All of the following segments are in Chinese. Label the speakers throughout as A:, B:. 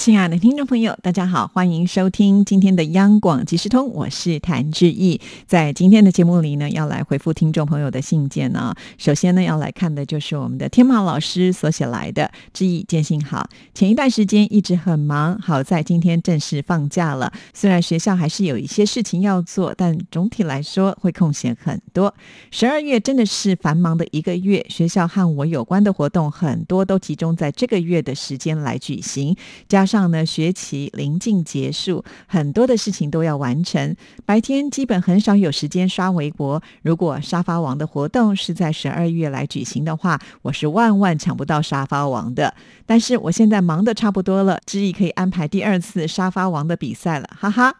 A: 亲爱的听众朋友，大家好，欢迎收听今天的央广即时通，我是谭志毅。在今天的节目里呢，要来回复听众朋友的信件呢。首先呢，要来看的就是我们的天马老师所写来的志毅见信好。前一段时间一直很忙，好在今天正式放假了。虽然学校还是有一些事情要做，但总体来说会空闲很多。十二月真的是繁忙的一个月，学校和我有关的活动很多都集中在这个月的时间来举行，加上。呢，学期临近结束，很多的事情都要完成。白天基本很少有时间刷微博。如果沙发王的活动是在十二月来举行的话，我是万万抢不到沙发王的。但是我现在忙得差不多了，之意可以安排第二次沙发王的比赛了，哈哈。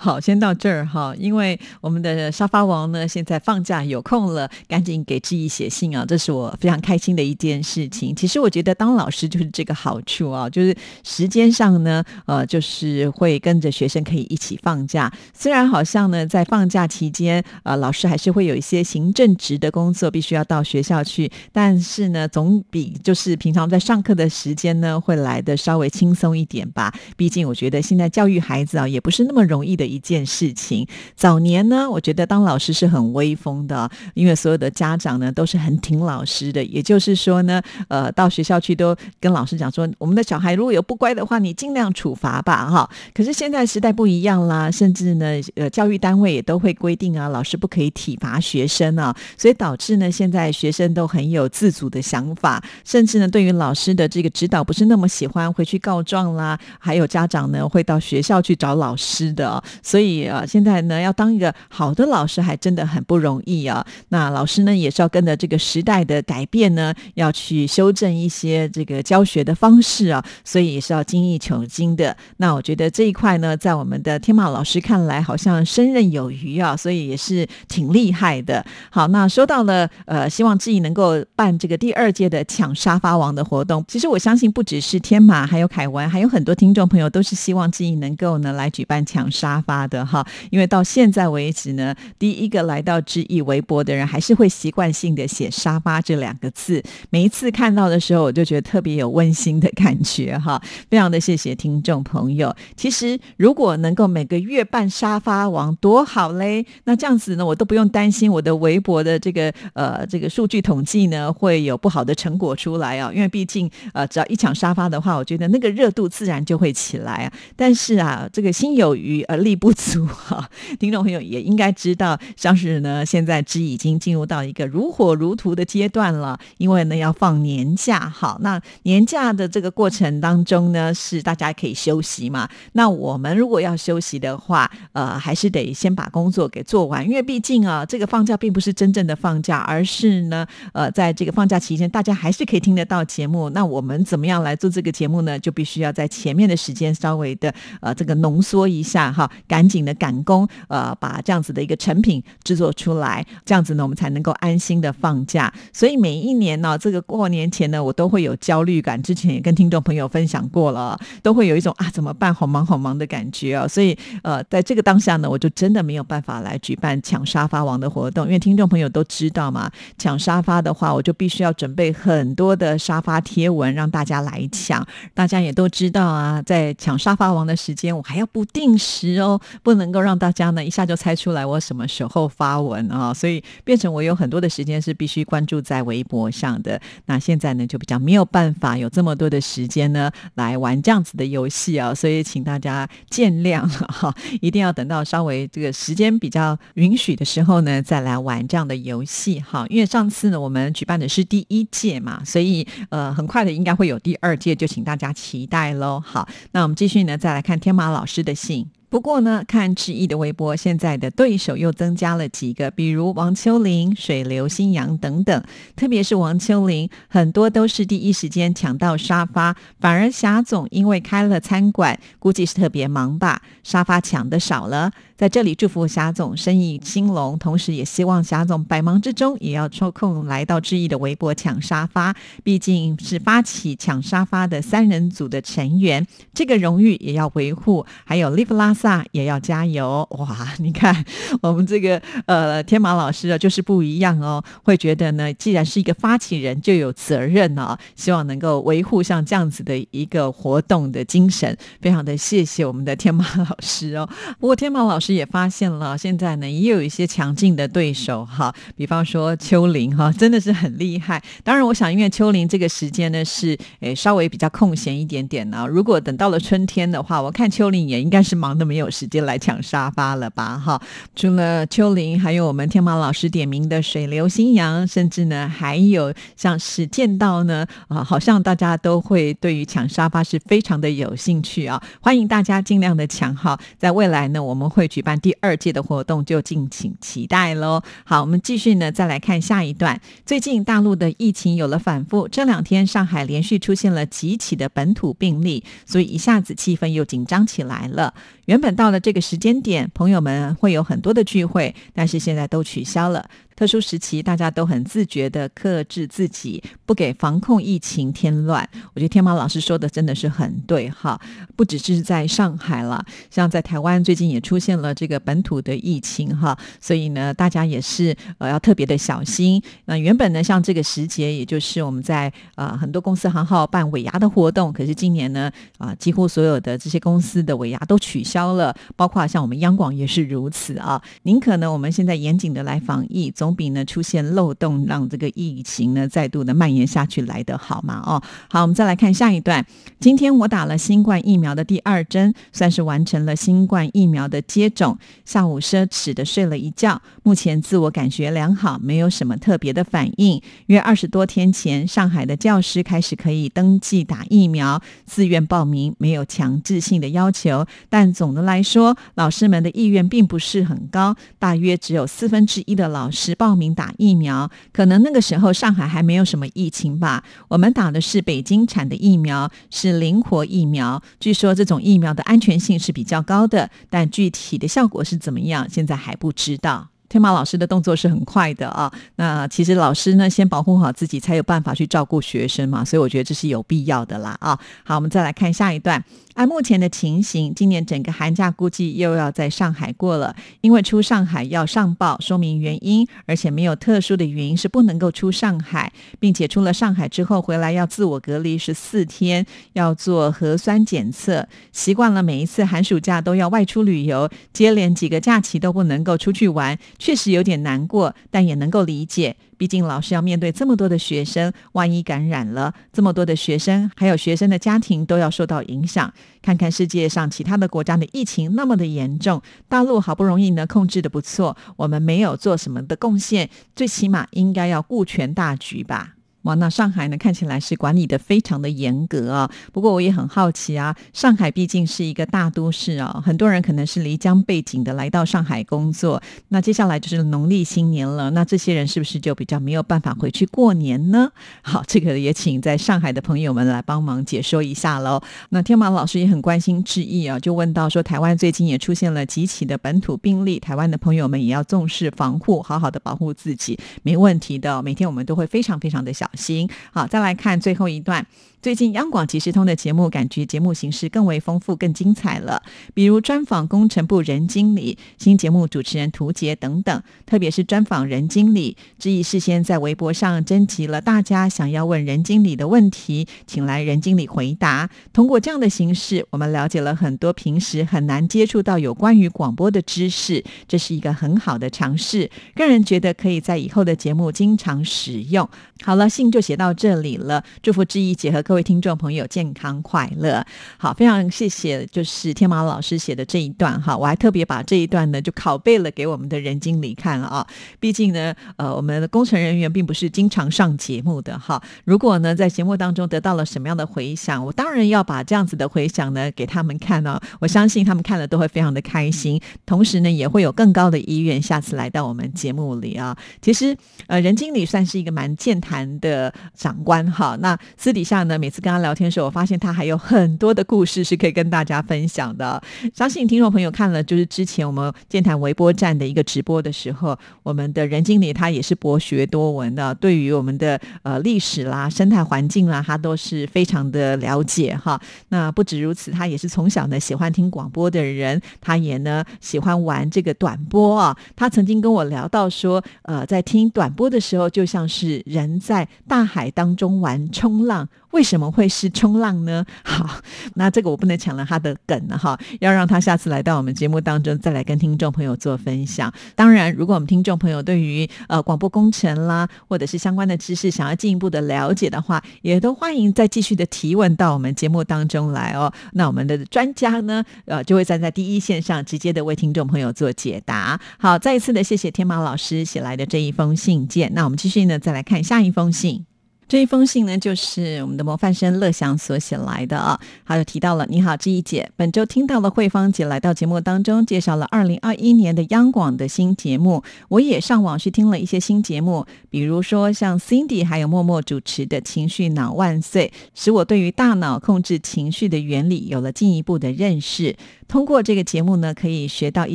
A: 好，先到这儿哈，因为我们的沙发王呢现在放假有空了，赶紧给志毅写信啊，这是我非常开心的一件事情。其实我觉得当老师就是这个好处啊，就是时间上呢，呃，就是会跟着学生可以一起放假。虽然好像呢在放假期间，呃，老师还是会有一些行政职的工作必须要到学校去，但是呢，总比就是平常在上课的时间呢会来的稍微轻松一点吧。毕竟我觉得现在教育孩子啊也不是那么容易的。一件事情，早年呢，我觉得当老师是很威风的，因为所有的家长呢都是很挺老师的。也就是说呢，呃，到学校去都跟老师讲说，我们的小孩如果有不乖的话，你尽量处罚吧，哈。可是现在时代不一样啦，甚至呢，呃，教育单位也都会规定啊，老师不可以体罚学生啊，所以导致呢，现在学生都很有自主的想法，甚至呢，对于老师的这个指导不是那么喜欢，回去告状啦，还有家长呢会到学校去找老师的。所以啊，现在呢，要当一个好的老师还真的很不容易啊。那老师呢，也是要跟着这个时代的改变呢，要去修正一些这个教学的方式啊。所以也是要精益求精的。那我觉得这一块呢，在我们的天马老师看来，好像胜任有余啊，所以也是挺厉害的。好，那说到了呃，希望志毅能够办这个第二届的抢沙发王的活动。其实我相信，不只是天马，还有凯文，还有很多听众朋友都是希望志毅能够呢来举办抢沙。发的哈，因为到现在为止呢，第一个来到知意微博的人，还是会习惯性的写“沙发”这两个字。每一次看到的时候，我就觉得特别有温馨的感觉哈。非常的谢谢听众朋友。其实如果能够每个月办沙发王，多好嘞！那这样子呢，我都不用担心我的微博的这个呃这个数据统计呢会有不好的成果出来啊。因为毕竟呃只要一抢沙发的话，我觉得那个热度自然就会起来啊。但是啊，这个心有余而力。不足哈，听众朋友也应该知道，像是呢，现在只已经进入到一个如火如荼的阶段了，因为呢要放年假，好，那年假的这个过程当中呢，是大家可以休息嘛？那我们如果要休息的话，呃，还是得先把工作给做完，因为毕竟啊，这个放假并不是真正的放假，而是呢，呃，在这个放假期间，大家还是可以听得到节目。那我们怎么样来做这个节目呢？就必须要在前面的时间稍微的呃这个浓缩一下哈。赶紧的赶工，呃，把这样子的一个成品制作出来，这样子呢，我们才能够安心的放假。所以每一年呢，这个过年前呢，我都会有焦虑感。之前也跟听众朋友分享过了，都会有一种啊，怎么办，好忙好忙的感觉啊。所以，呃，在这个当下呢，我就真的没有办法来举办抢沙发王的活动，因为听众朋友都知道嘛，抢沙发的话，我就必须要准备很多的沙发贴文让大家来抢。大家也都知道啊，在抢沙发王的时间，我还要不定时哦。不能够让大家呢一下就猜出来我什么时候发文啊，所以变成我有很多的时间是必须关注在微博上的。那现在呢就比较没有办法有这么多的时间呢来玩这样子的游戏啊，所以请大家见谅哈，一定要等到稍微这个时间比较允许的时候呢再来玩这样的游戏哈。因为上次呢我们举办的是第一届嘛，所以呃很快的应该会有第二届，就请大家期待喽。好，那我们继续呢再来看天马老师的信。不过呢，看志毅的微博，现在的对手又增加了几个，比如王秋玲、水流新阳等等。特别是王秋玲，很多都是第一时间抢到沙发，反而霞总因为开了餐馆，估计是特别忙吧，沙发抢的少了。在这里祝福霞总生意兴隆，同时也希望霞总百忙之中也要抽空来到志毅的微博抢沙发，毕竟是发起抢沙发的三人组的成员，这个荣誉也要维护。还有 Live 拉萨也要加油哇！你看我们这个呃天马老师啊，就是不一样哦，会觉得呢，既然是一个发起人，就有责任哦，希望能够维护像这样子的一个活动的精神。非常的谢谢我们的天马老师哦。不过天马老师也发现了，现在呢也有一些强劲的对手哈，比方说秋林哈，真的是很厉害。当然，我想因为秋林这个时间呢是诶稍微比较空闲一点点呢。如果等到了春天的话，我看秋林也应该是忙的没有时间来抢沙发了吧哈。除了秋林，还有我们天马老师点名的水流新阳，甚至呢还有像是见到呢啊，好像大家都会对于抢沙发是非常的有兴趣啊。欢迎大家尽量的抢哈，在未来呢我们会举办第二届的活动，就敬请期待喽。好，我们继续呢再来看下一段。最近大陆的疫情有了反复，这两天上海连续出现了几起的本土病例，所以一下子气氛又紧张起来了。原本到了这个时间点，朋友们会有很多的聚会，但是现在都取消了。特殊时期，大家都很自觉的克制自己，不给防控疫情添乱。我觉得天马老师说的真的是很对哈，不只是在上海了，像在台湾最近也出现了这个本土的疫情哈，所以呢，大家也是呃要特别的小心。那原本呢，像这个时节，也就是我们在呃很多公司行号办尾牙的活动，可是今年呢啊，几乎所有的这些公司的尾牙都取消了，包括像我们央广也是如此啊。宁可呢，我们现在严谨的来防疫，总比呢出现漏洞，让这个疫情呢再度的蔓延下去来得好嘛？哦，好，我们再来看下一段。今天我打了新冠疫苗的第二针，算是完成了新冠疫苗的接种。下午奢侈的睡了一觉，目前自我感觉良好，没有什么特别的反应。约二十多天前，上海的教师开始可以登记打疫苗，自愿报名，没有强制性的要求。但总总的来说，老师们的意愿并不是很高，大约只有四分之一的老师。报名打疫苗，可能那个时候上海还没有什么疫情吧。我们打的是北京产的疫苗，是灵活疫苗。据说这种疫苗的安全性是比较高的，但具体的效果是怎么样，现在还不知道。天马老师的动作是很快的啊。那其实老师呢，先保护好自己，才有办法去照顾学生嘛。所以我觉得这是有必要的啦啊。好，我们再来看下一段。按目前的情形，今年整个寒假估计又要在上海过了，因为出上海要上报说明原因，而且没有特殊的原因是不能够出上海，并且出了上海之后回来要自我隔离十四天，要做核酸检测。习惯了每一次寒暑假都要外出旅游，接连几个假期都不能够出去玩，确实有点难过，但也能够理解。毕竟老师要面对这么多的学生，万一感染了，这么多的学生，还有学生的家庭都要受到影响。看看世界上其他的国家的疫情那么的严重，大陆好不容易呢控制的不错，我们没有做什么的贡献，最起码应该要顾全大局吧。哇，那上海呢？看起来是管理的非常的严格啊。不过我也很好奇啊，上海毕竟是一个大都市啊，很多人可能是离江背景的来到上海工作。那接下来就是农历新年了，那这些人是不是就比较没有办法回去过年呢？好，这个也请在上海的朋友们来帮忙解说一下喽。那天马老师也很关心致意啊，就问到说，台湾最近也出现了几起的本土病例，台湾的朋友们也要重视防护，好好的保护自己，没问题的。每天我们都会非常非常的小。行，好，再来看最后一段。最近央广即时通的节目，感觉节目形式更为丰富、更精彩了。比如专访工程部任经理、新节目主持人涂杰等等。特别是专访任经理，志毅事先在微博上征集了大家想要问任经理的问题，请来任经理回答。通过这样的形式，我们了解了很多平时很难接触到有关于广播的知识，这是一个很好的尝试。个人觉得可以在以后的节目经常使用。好了，信就写到这里了。祝福志毅结合。各位听众朋友，健康快乐！好，非常谢谢，就是天马老师写的这一段哈，我还特别把这一段呢就拷贝了给我们的任经理看了啊。毕竟呢，呃，我们的工程人员并不是经常上节目的哈。如果呢在节目当中得到了什么样的回响，我当然要把这样子的回响呢给他们看哦。我相信他们看了都会非常的开心，同时呢也会有更高的意愿下次来到我们节目里啊。其实，呃，任经理算是一个蛮健谈的。的长官哈。那私底下呢，每次跟他聊天的时候，我发现他还有很多的故事是可以跟大家分享的。相信听众朋友看了就是之前我们健谈微波站的一个直播的时候，我们的任经理他也是博学多闻的，对于我们的呃历史啦、生态环境啦，他都是非常的了解哈。那不止如此，他也是从小呢喜欢听广播的人，他也呢喜欢玩这个短波啊。他曾经跟我聊到说，呃，在听短波的时候，就像是人在大海当中玩冲浪。为什么会是冲浪呢？好，那这个我不能抢了他的梗了哈，要让他下次来到我们节目当中再来跟听众朋友做分享。当然，如果我们听众朋友对于呃广播工程啦，或者是相关的知识想要进一步的了解的话，也都欢迎再继续的提问到我们节目当中来哦。那我们的专家呢，呃，就会站在第一线上，直接的为听众朋友做解答。好，再一次的谢谢天马老师写来的这一封信件。那我们继续呢，再来看下一封信。这一封信呢，就是我们的模范生乐祥所写来的啊。他就提到了：“你好，志毅姐，本周听到了慧芳姐来到节目当中，介绍了二零二一年的央广的新节目。我也上网去听了一些新节目，比如说像 Cindy 还有默默主持的《情绪脑万岁》，使我对于大脑控制情绪的原理有了进一步的认识。”通过这个节目呢，可以学到一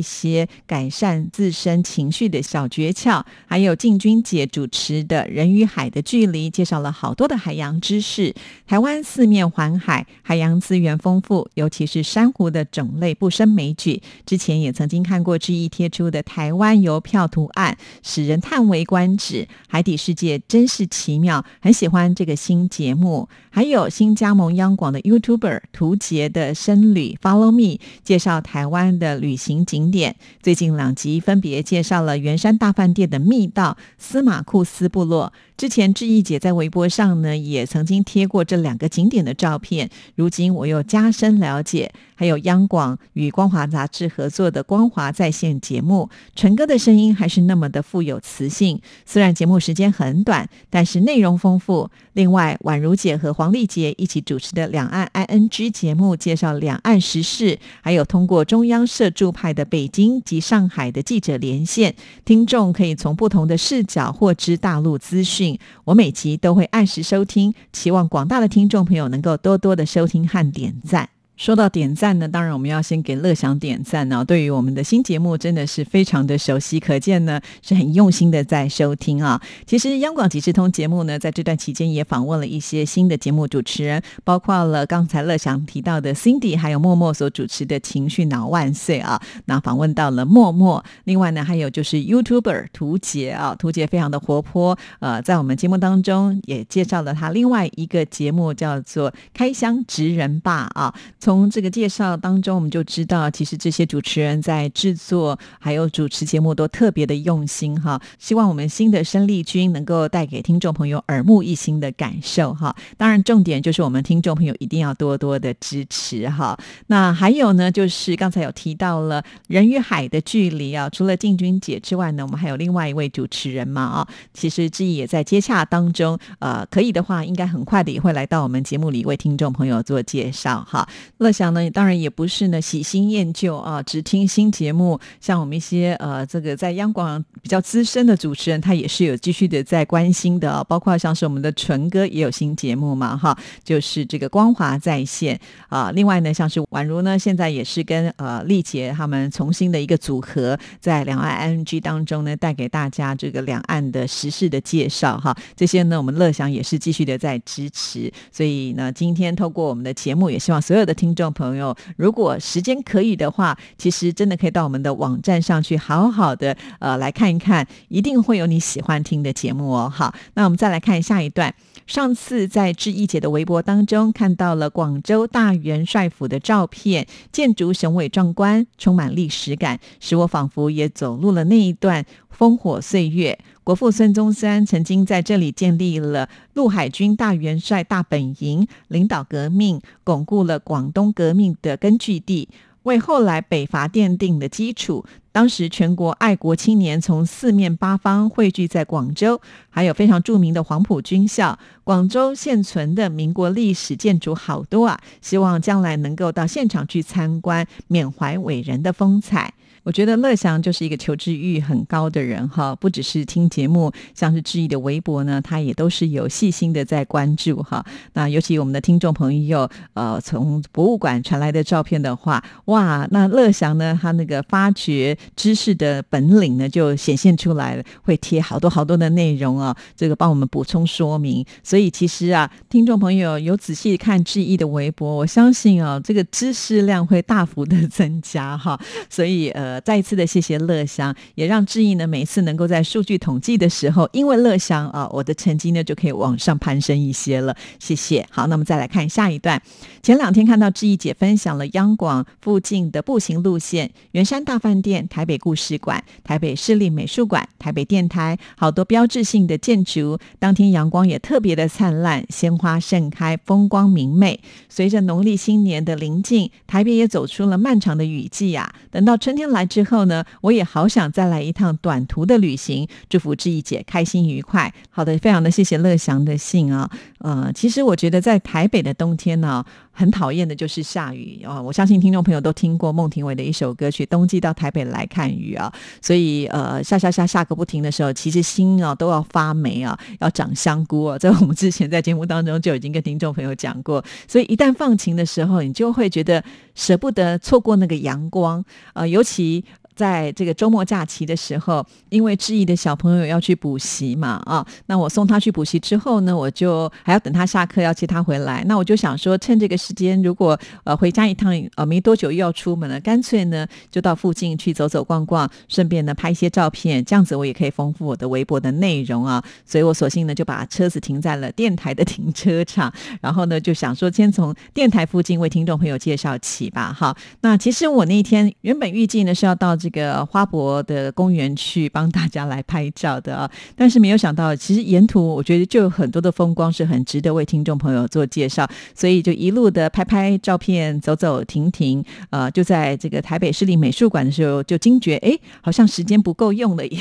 A: 些改善自身情绪的小诀窍，还有静君姐主持的人与海的距离，介绍了好多的海洋知识。台湾四面环海，海洋资源丰富，尤其是珊瑚的种类不胜枚举。之前也曾经看过志毅贴出的台湾邮票图案，使人叹为观止。海底世界真是奇妙，很喜欢这个新节目。还有新加盟央广的 YouTuber 图杰的深旅 Follow Me。介绍台湾的旅行景点，最近两集分别介绍了圆山大饭店的密道、司马库斯部落。之前志毅姐在微博上呢，也曾经贴过这两个景点的照片。如今我又加深了解，还有央广与光华杂志合作的光华在线节目，陈哥的声音还是那么的富有磁性。虽然节目时间很短，但是内容丰富。另外，宛如姐和黄丽杰一起主持的两岸 ING 节目，介绍两岸时事，还有通过中央社驻派的北京及上海的记者连线，听众可以从不同的视角获知大陆资讯。我每集都会按时收听，期望广大的听众朋友能够多多的收听和点赞。说到点赞呢，当然我们要先给乐享点赞呢。对于我们的新节目，真的是非常的熟悉，可见呢是很用心的在收听啊。其实央广即时通节目呢，在这段期间也访问了一些新的节目主持人，包括了刚才乐享提到的 Cindy，还有默默所主持的情绪脑万岁啊。那访问到了默默，另外呢还有就是 YouTuber 图杰啊，图杰非常的活泼，呃，在我们节目当中也介绍了他另外一个节目叫做开箱职人吧啊。从这个介绍当中，我们就知道，其实这些主持人在制作还有主持节目都特别的用心哈。希望我们新的生力军能够带给听众朋友耳目一新的感受哈。当然，重点就是我们听众朋友一定要多多的支持哈。那还有呢，就是刚才有提到了人与海的距离啊。除了静君姐之外呢，我们还有另外一位主持人嘛啊。其实志毅也在接洽当中，呃，可以的话，应该很快的也会来到我们节目里为听众朋友做介绍哈。乐享呢，当然也不是呢喜新厌旧啊，只听新节目。像我们一些呃，这个在央广比较资深的主持人，他也是有继续的在关心的。包括像是我们的纯哥也有新节目嘛，哈，就是这个光华在线啊。另外呢，像是宛如呢，现在也是跟呃丽杰他们重新的一个组合，在两岸 NG 当中呢，带给大家这个两岸的时事的介绍哈。这些呢，我们乐享也是继续的在支持。所以呢，今天透过我们的节目，也希望所有的听。听众朋友，如果时间可以的话，其实真的可以到我们的网站上去，好好的呃来看一看，一定会有你喜欢听的节目哦。好，那我们再来看下一段。上次在志毅姐的微博当中看到了广州大元帅府的照片，建筑雄伟壮观，充满历史感，使我仿佛也走入了那一段烽火岁月。国父孙中山曾经在这里建立了陆海军大元帅大本营，领导革命，巩固了广东革命的根据地，为后来北伐奠定了基础。当时全国爱国青年从四面八方汇聚在广州，还有非常著名的黄埔军校。广州现存的民国历史建筑好多啊，希望将来能够到现场去参观，缅怀伟人的风采。我觉得乐祥就是一个求知欲很高的人哈，不只是听节目，像是志毅的微博呢，他也都是有细心的在关注哈。那尤其我们的听众朋友，呃，从博物馆传来的照片的话，哇，那乐祥呢，他那个发掘知识的本领呢，就显现出来了，会贴好多好多的内容啊，这个帮我们补充说明。所以其实啊，听众朋友有仔细看志毅的微博，我相信啊，这个知识量会大幅的 增加哈。所以呃，再一次的谢谢乐祥，也让志毅呢每次能够在数据统计的时候，因为乐祥啊，我的成绩呢就可以往上攀升一些了。谢谢。好，那么再来看下一段。前两天看到志毅姐分享了央广附近的步行路线：圆山大饭店、台北故事馆、台北市立美术馆、台北电台，好多标志性的建筑。当天阳光也特别的灿烂，鲜花盛开，风光明媚。随着农历新年的临近，台北也走出了漫长的雨季啊。等到春天来之后呢，我也好想再来一趟短途的旅行。祝福志毅姐开心愉快。好的，非常的谢谢乐祥的信啊。呃，其实我觉得在台北的冬天呢，很讨厌的就是下雨啊。我相信听众朋友都听过孟庭苇的一首歌曲《冬季到台北来看雨》啊。所以呃，下下下下个不停的时候，其实心啊都要发霉啊，要长香菇啊。在我们之前在节目当中就已经跟听众朋友讲过。所以一旦放晴的时候，你就会觉得舍不得错过那个阳光啊，尤其。在这个周末假期的时候，因为志毅的小朋友要去补习嘛，啊，那我送他去补习之后呢，我就还要等他下课要接他回来。那我就想说，趁这个时间，如果呃回家一趟，呃没多久又要出门了，干脆呢就到附近去走走逛逛，顺便呢拍一些照片，这样子我也可以丰富我的微博的内容啊。所以我索性呢就把车子停在了电台的停车场，然后呢就想说，先从电台附近为听众朋友介绍起吧。好，那其实我那一天原本预计呢是要到。这个花博的公园去帮大家来拍照的啊，但是没有想到，其实沿途我觉得就有很多的风光是很值得为听众朋友做介绍，所以就一路的拍拍照片，走走停停，呃，就在这个台北市立美术馆的时候，就惊觉，哎，好像时间不够用了，也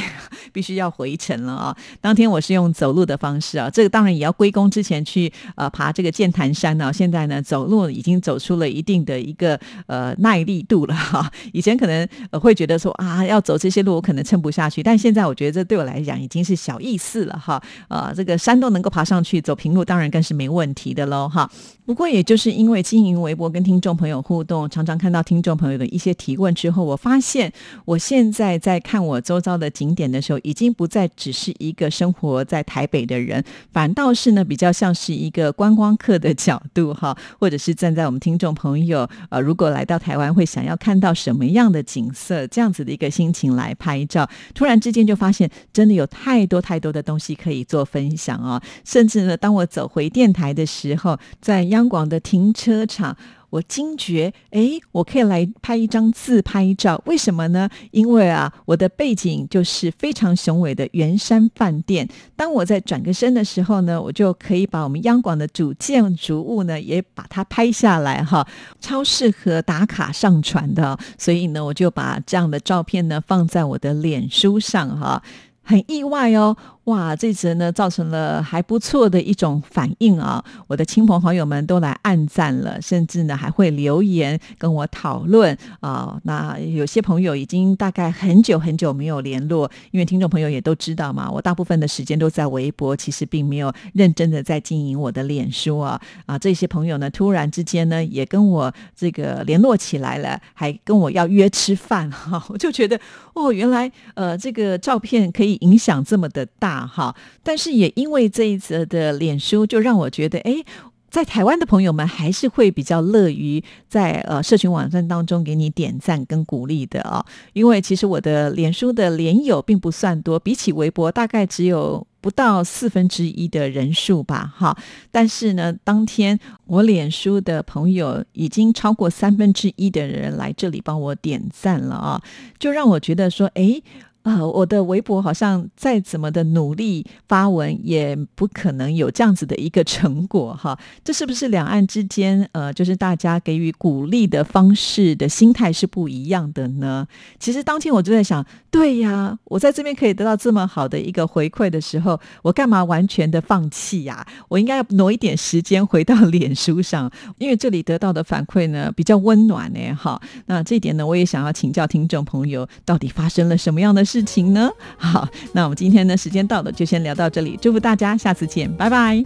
A: 必须要回程了啊。当天我是用走路的方式啊，这个当然也要归功之前去呃爬这个剑潭山呢，现在呢走路已经走出了一定的一个呃耐力度了哈，以前可能呃会觉得。说啊，要走这些路我可能撑不下去，但现在我觉得这对我来讲已经是小意思了哈。啊，这个山都能够爬上去，走平路当然更是没问题的喽哈。不过也就是因为经营微博跟听众朋友互动，常常看到听众朋友的一些提问之后，我发现我现在在看我周遭的景点的时候，已经不再只是一个生活在台北的人，反倒是呢比较像是一个观光客的角度哈，或者是站在我们听众朋友呃，如果来到台湾会想要看到什么样的景色这样。子的一个心情来拍照，突然之间就发现真的有太多太多的东西可以做分享啊！甚至呢，当我走回电台的时候，在央广的停车场。我惊觉，哎，我可以来拍一张自拍照，为什么呢？因为啊，我的背景就是非常雄伟的圆山饭店。当我在转个身的时候呢，我就可以把我们央广的主建筑物呢，也把它拍下来，哈，超适合打卡上传的。所以呢，我就把这样的照片呢放在我的脸书上，哈。很意外哦，哇！这则呢造成了还不错的一种反应啊，我的亲朋好友们都来按赞了，甚至呢还会留言跟我讨论啊。那有些朋友已经大概很久很久没有联络，因为听众朋友也都知道嘛，我大部分的时间都在微博，其实并没有认真的在经营我的脸书啊。啊，这些朋友呢突然之间呢也跟我这个联络起来了，还跟我要约吃饭哈，我就觉得哦，原来呃这个照片可以。影响这么的大啊哈，但是也因为这一则的脸书，就让我觉得，哎，在台湾的朋友们还是会比较乐于在呃社群网站当中给你点赞跟鼓励的啊。因为其实我的脸书的连友并不算多，比起微博大概只有不到四分之一的人数吧，哈。但是呢，当天我脸书的朋友已经超过三分之一的人来这里帮我点赞了啊，就让我觉得说，哎。啊，我的微博好像再怎么的努力发文，也不可能有这样子的一个成果哈。这是不是两岸之间呃，就是大家给予鼓励的方式的心态是不一样的呢？其实当天我就在想，对呀，我在这边可以得到这么好的一个回馈的时候，我干嘛完全的放弃呀？我应该要挪一点时间回到 脸书上，因为这里得到的反馈呢比较温暖呢。哈，那这一点呢，我也想要请教听众朋友，到底发生了什么样的？事情呢？好，那我们今天呢，时间到了，就先聊到这里。祝福大家，下次见，拜拜。